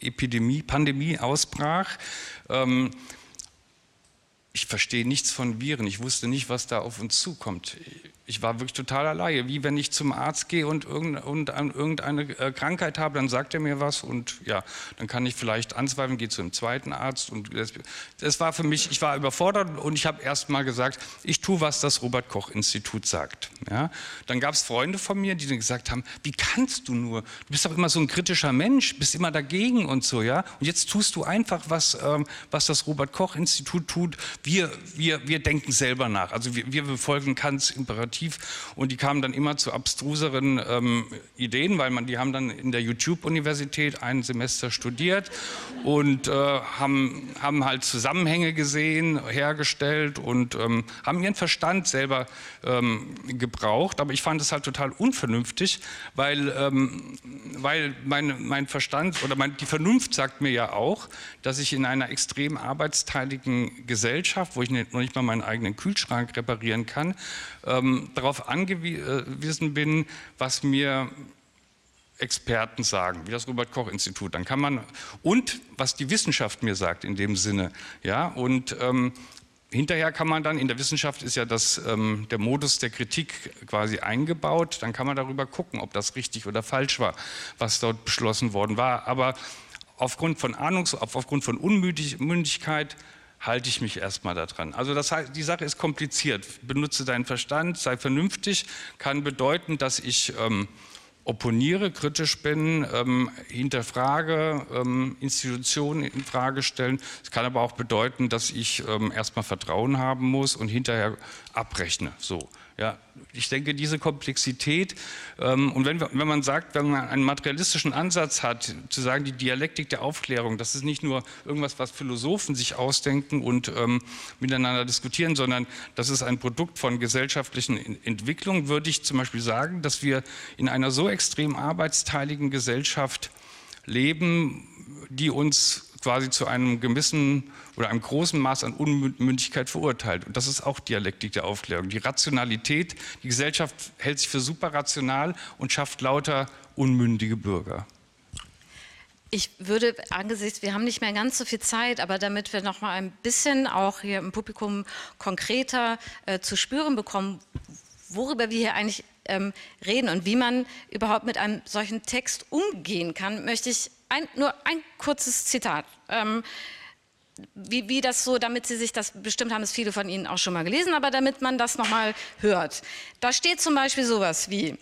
Epidemie, Pandemie ausbrach. Ähm, ich verstehe nichts von Viren. Ich wusste nicht, was da auf uns zukommt ich war wirklich total alleine. Wie wenn ich zum Arzt gehe und irgendeine äh, Krankheit habe, dann sagt er mir was und ja, dann kann ich vielleicht anzweifeln, gehe zu einem zweiten Arzt. Und das, das war für mich, ich war überfordert und ich habe erst mal gesagt, ich tue, was das Robert-Koch-Institut sagt. Ja? Dann gab es Freunde von mir, die dann gesagt haben, wie kannst du nur? Du bist doch immer so ein kritischer Mensch, bist immer dagegen und so. ja. Und jetzt tust du einfach, was, ähm, was das Robert-Koch-Institut tut. Wir, wir, wir denken selber nach. Also wir, wir befolgen Kants Imperativ kreativ und die kamen dann immer zu abstruseren ähm, Ideen, weil man, die haben dann in der YouTube-Universität ein Semester studiert und äh, haben, haben halt Zusammenhänge gesehen, hergestellt und ähm, haben ihren Verstand selber ähm, gebraucht. Aber ich fand es halt total unvernünftig, weil, ähm, weil mein, mein Verstand oder mein, die Vernunft sagt mir ja auch, dass ich in einer extrem arbeitsteiligen Gesellschaft, wo ich noch nicht mal meinen eigenen Kühlschrank reparieren kann, ähm, darauf angewiesen bin, was mir Experten sagen, wie das Robert Koch Institut. Dann kann man und was die Wissenschaft mir sagt in dem Sinne, ja und ähm, Hinterher kann man dann, in der Wissenschaft ist ja das, ähm, der Modus der Kritik quasi eingebaut, dann kann man darüber gucken, ob das richtig oder falsch war, was dort beschlossen worden war. Aber aufgrund von Ahnungs-, aufgrund von Unmündigkeit halte ich mich erstmal daran. Also das die Sache ist kompliziert. Benutze deinen Verstand, sei vernünftig, kann bedeuten, dass ich ähm, opponiere, kritisch bin, ähm, hinterfrage, ähm, Institutionen in Frage stellen. Es kann aber auch bedeuten, dass ich ähm, erstmal Vertrauen haben muss und hinterher abrechne. So. Ja, ich denke, diese Komplexität ähm, und wenn, wenn man sagt, wenn man einen materialistischen Ansatz hat, zu sagen, die Dialektik der Aufklärung, das ist nicht nur irgendwas, was Philosophen sich ausdenken und ähm, miteinander diskutieren, sondern das ist ein Produkt von gesellschaftlichen Entwicklungen, würde ich zum Beispiel sagen, dass wir in einer so extrem arbeitsteiligen Gesellschaft leben, die uns quasi zu einem gewissen oder einem großen Maß an Unmündigkeit verurteilt. Und das ist auch Dialektik der Aufklärung. Die Rationalität, die Gesellschaft hält sich für superrational und schafft lauter unmündige Bürger. Ich würde angesichts, wir haben nicht mehr ganz so viel Zeit, aber damit wir noch mal ein bisschen auch hier im Publikum konkreter äh, zu spüren bekommen, worüber wir hier eigentlich ähm, reden und wie man überhaupt mit einem solchen Text umgehen kann, möchte ich ein, nur ein kurzes Zitat. Ähm, wie, wie, das so, damit Sie sich das, bestimmt haben es viele von Ihnen auch schon mal gelesen, aber damit man das nochmal hört. Da steht zum Beispiel sowas wie,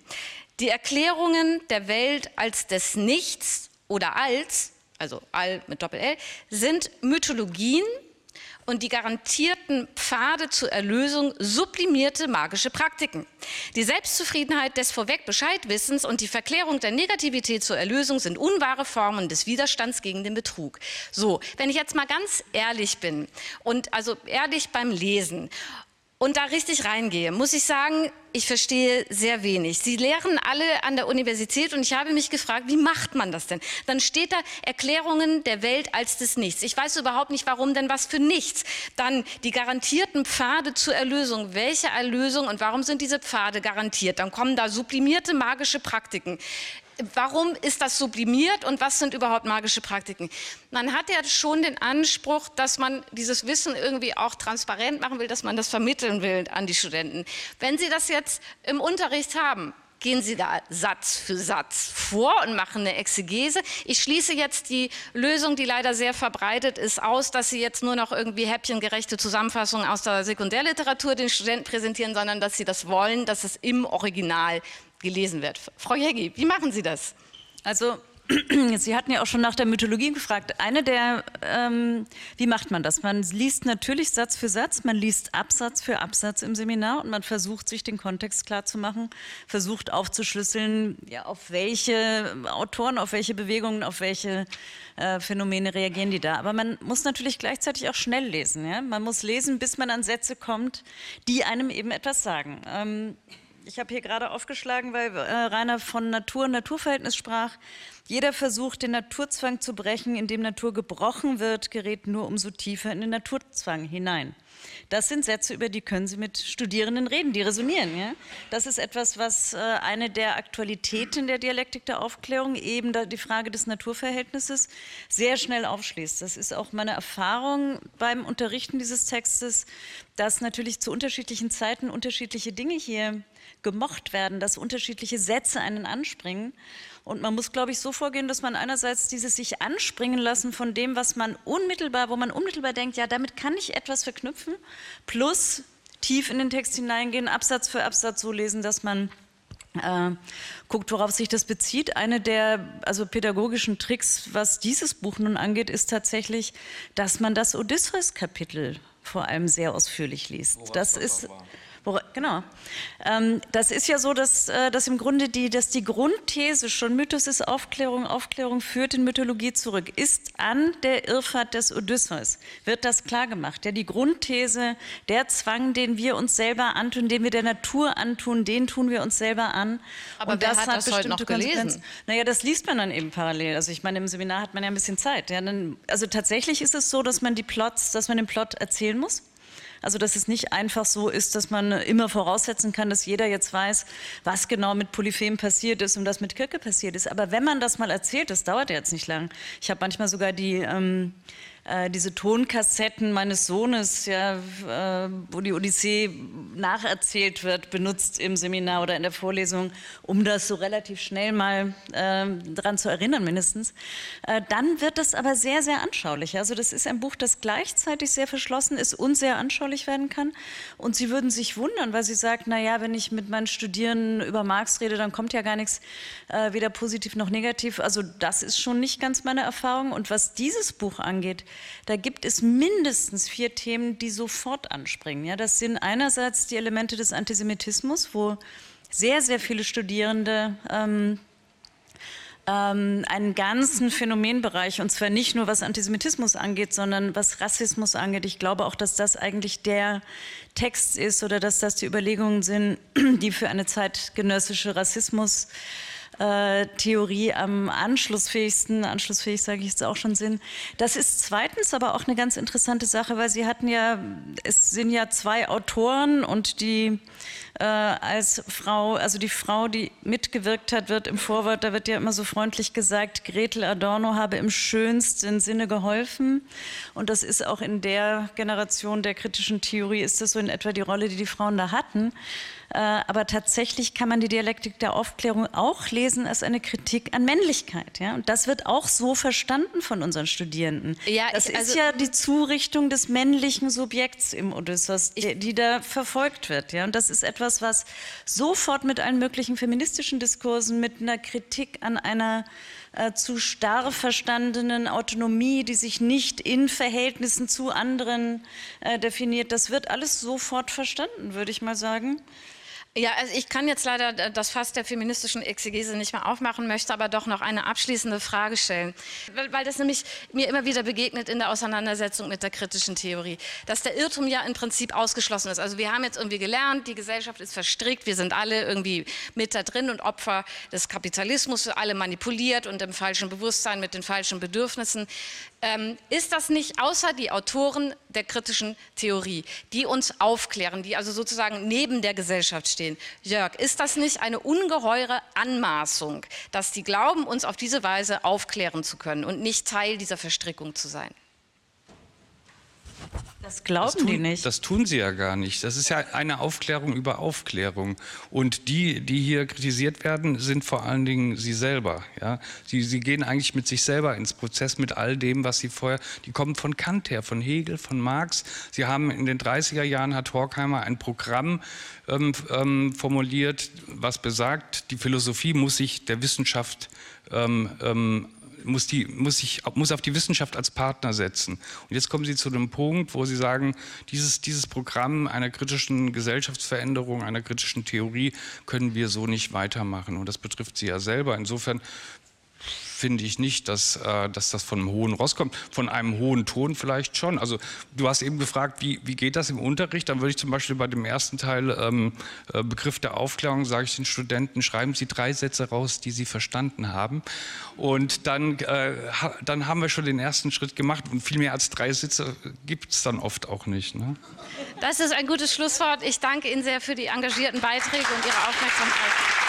die Erklärungen der Welt als des Nichts oder als, also all mit Doppel-L, sind Mythologien, und die garantierten Pfade zur Erlösung sublimierte magische Praktiken. Die Selbstzufriedenheit des Vorweg-Bescheidwissens und die Verklärung der Negativität zur Erlösung sind unwahre Formen des Widerstands gegen den Betrug. So, wenn ich jetzt mal ganz ehrlich bin und also ehrlich beim Lesen und da richtig reingehe, muss ich sagen, ich verstehe sehr wenig. Sie lehren alle an der Universität und ich habe mich gefragt, wie macht man das denn? Dann steht da Erklärungen der Welt als des Nichts. Ich weiß überhaupt nicht, warum denn was für nichts. Dann die garantierten Pfade zur Erlösung. Welche Erlösung und warum sind diese Pfade garantiert? Dann kommen da sublimierte magische Praktiken warum ist das sublimiert und was sind überhaupt magische Praktiken? Man hat ja schon den Anspruch, dass man dieses Wissen irgendwie auch transparent machen will, dass man das vermitteln will an die Studenten. Wenn Sie das jetzt im Unterricht haben, gehen Sie da Satz für Satz vor und machen eine Exegese. Ich schließe jetzt die Lösung, die leider sehr verbreitet ist, aus, dass Sie jetzt nur noch irgendwie häppchengerechte Zusammenfassungen aus der Sekundärliteratur den Studenten präsentieren, sondern dass Sie das wollen, dass es im Original gelesen wird. Frau Jägi, wie machen Sie das? Also Sie hatten ja auch schon nach der Mythologie gefragt. Eine der, ähm, wie macht man das? Man liest natürlich Satz für Satz, man liest Absatz für Absatz im Seminar und man versucht sich den Kontext klarzumachen, versucht aufzuschlüsseln, ja, auf welche Autoren, auf welche Bewegungen, auf welche äh, Phänomene reagieren die da. Aber man muss natürlich gleichzeitig auch schnell lesen. Ja? Man muss lesen, bis man an Sätze kommt, die einem eben etwas sagen. Ähm, ich habe hier gerade aufgeschlagen, weil äh, Rainer von Natur und Naturverhältnis sprach. Jeder Versuch, den Naturzwang zu brechen, indem Natur gebrochen wird, gerät nur umso tiefer in den Naturzwang hinein. Das sind Sätze, über die können Sie mit Studierenden reden, die resonieren. Ja? Das ist etwas, was äh, eine der Aktualitäten der Dialektik der Aufklärung, eben die Frage des Naturverhältnisses, sehr schnell aufschließt. Das ist auch meine Erfahrung beim Unterrichten dieses Textes, dass natürlich zu unterschiedlichen Zeiten unterschiedliche Dinge hier gemocht werden, dass unterschiedliche Sätze einen anspringen. Und man muss, glaube ich, so vorgehen, dass man einerseits dieses sich anspringen lassen von dem, was man unmittelbar, wo man unmittelbar denkt, ja, damit kann ich etwas verknüpfen, plus tief in den Text hineingehen, Absatz für Absatz so lesen, dass man äh, guckt, worauf sich das bezieht. Eine der also pädagogischen Tricks, was dieses Buch nun angeht, ist tatsächlich, dass man das Odysseus-Kapitel vor allem sehr ausführlich liest. Das ist genau. Ähm, das ist ja so, dass, äh, dass im Grunde die, dass die Grundthese schon Mythos ist Aufklärung, Aufklärung führt in Mythologie zurück, ist an der Irrfahrt des Odysseus, wird das klar gemacht. Ja, die Grundthese, der Zwang, den wir uns selber antun, den wir der Natur antun, den tun wir uns selber an. Aber Und das hat, das heute noch gelesen? Naja, das liest man dann eben parallel. Also ich meine, im Seminar hat man ja ein bisschen Zeit. Ja, dann, also tatsächlich ist es so, dass man die Plots, dass man den Plot erzählen muss. Also dass es nicht einfach so ist, dass man immer voraussetzen kann, dass jeder jetzt weiß, was genau mit Polyphem passiert ist und was mit Kirke passiert ist. Aber wenn man das mal erzählt, das dauert jetzt nicht lang. Ich habe manchmal sogar die ähm, äh, diese Tonkassetten meines Sohnes, ja, äh, wo die Odyssee nacherzählt wird, benutzt im Seminar oder in der Vorlesung, um das so relativ schnell mal äh, daran zu erinnern mindestens. Äh, dann wird das aber sehr, sehr anschaulich. Also das ist ein Buch, das gleichzeitig sehr verschlossen ist und sehr anschaulich werden kann. Und Sie würden sich wundern, weil Sie sagt, na ja, wenn ich mit meinen Studierenden über Marx rede, dann kommt ja gar nichts, äh, weder positiv noch negativ. Also das ist schon nicht ganz meine Erfahrung. Und was dieses Buch angeht, da gibt es mindestens vier Themen, die sofort anspringen. Ja, das sind einerseits die Elemente des Antisemitismus, wo sehr, sehr viele Studierende ähm, ähm, einen ganzen Phänomenbereich, und zwar nicht nur was Antisemitismus angeht, sondern was Rassismus angeht. Ich glaube auch, dass das eigentlich der Text ist oder dass das die Überlegungen sind, die für eine zeitgenössische Rassismus äh, Theorie am anschlussfähigsten, anschlussfähig sage ich jetzt auch schon sind. Das ist zweitens aber auch eine ganz interessante Sache, weil Sie hatten ja, es sind ja zwei Autoren und die äh, als Frau, also die Frau, die mitgewirkt hat, wird im Vorwort, da wird ja immer so freundlich gesagt, Gretel Adorno habe im schönsten Sinne geholfen. Und das ist auch in der Generation der kritischen Theorie, ist das so in etwa die Rolle, die die Frauen da hatten. Äh, aber tatsächlich kann man die Dialektik der Aufklärung auch lesen als eine Kritik an Männlichkeit. Ja? Und das wird auch so verstanden von unseren Studierenden. Ja, das ich, also, ist ja die Zurichtung des männlichen Subjekts im Odysseus, die, die, da verfolgt wird. Ja? Und das ist etwas, was sofort mit allen möglichen feministischen Diskursen, mit einer Kritik an einer äh, zu starr verstandenen Autonomie, die sich nicht in Verhältnissen zu anderen äh, definiert, das wird alles sofort verstanden, würde ich mal sagen. Ja, also ich kann jetzt leider das Fass der feministischen Exegese nicht mehr aufmachen, möchte aber doch noch eine abschließende Frage stellen, weil, weil, das nämlich mir immer wieder begegnet in der Auseinandersetzung mit der kritischen Theorie, dass der Irrtum ja im Prinzip ausgeschlossen ist. Also wir haben jetzt irgendwie gelernt, die Gesellschaft ist verstrickt, wir sind alle irgendwie mit da drin und Opfer des Kapitalismus, alle manipuliert und im falschen Bewusstsein mit den falschen Bedürfnissen. Ähm, ist das nicht außer die Autoren der kritischen Theorie, die uns aufklären, die also sozusagen neben der Gesellschaft stehen? Jörg, ist das nicht eine ungeheure Anmaßung, dass die glauben, uns auf diese Weise aufklären zu können und nicht Teil dieser Verstrickung zu sein? Das glauben das tun, die nicht. Das tun sie ja gar nicht. Das ist ja eine Aufklärung über Aufklärung. Und die, die hier kritisiert werden, sind vor allen Dingen sie selber. Ja? Sie, sie gehen eigentlich mit sich selber ins Prozess, mit all dem, was sie vorher, die kommen von Kant her, von Hegel, von Marx. Sie haben in den 30er Jahren, hat Horkheimer ein Programm ähm, ähm, formuliert, was besagt, die Philosophie muss sich der Wissenschaft ähm, ähm muss, die, muss, ich, muss auf die Wissenschaft als Partner setzen. Und jetzt kommen Sie zu einem Punkt, wo Sie sagen, dieses, dieses Programm einer kritischen Gesellschaftsveränderung, einer kritischen Theorie können wir so nicht weitermachen. Und das betrifft Sie ja selber. Insofern finde ich nicht, dass, äh, dass das von einem hohen Ross kommt. Von einem hohen Ton vielleicht schon. Also du hast eben gefragt, wie, wie geht das im Unterricht? Dann würde ich zum Beispiel bei dem ersten Teil ähm, äh, Begriff der Aufklärung, sage ich den Studenten, schreiben Sie drei Sätze raus, die Sie verstanden haben. Und dann, äh, dann haben wir schon den ersten Schritt gemacht. Und viel mehr als drei Sätze gibt es dann oft auch nicht. Ne? Das ist ein gutes Schlusswort. Ich danke Ihnen sehr für die engagierten Beiträge und Ihre Aufmerksamkeit.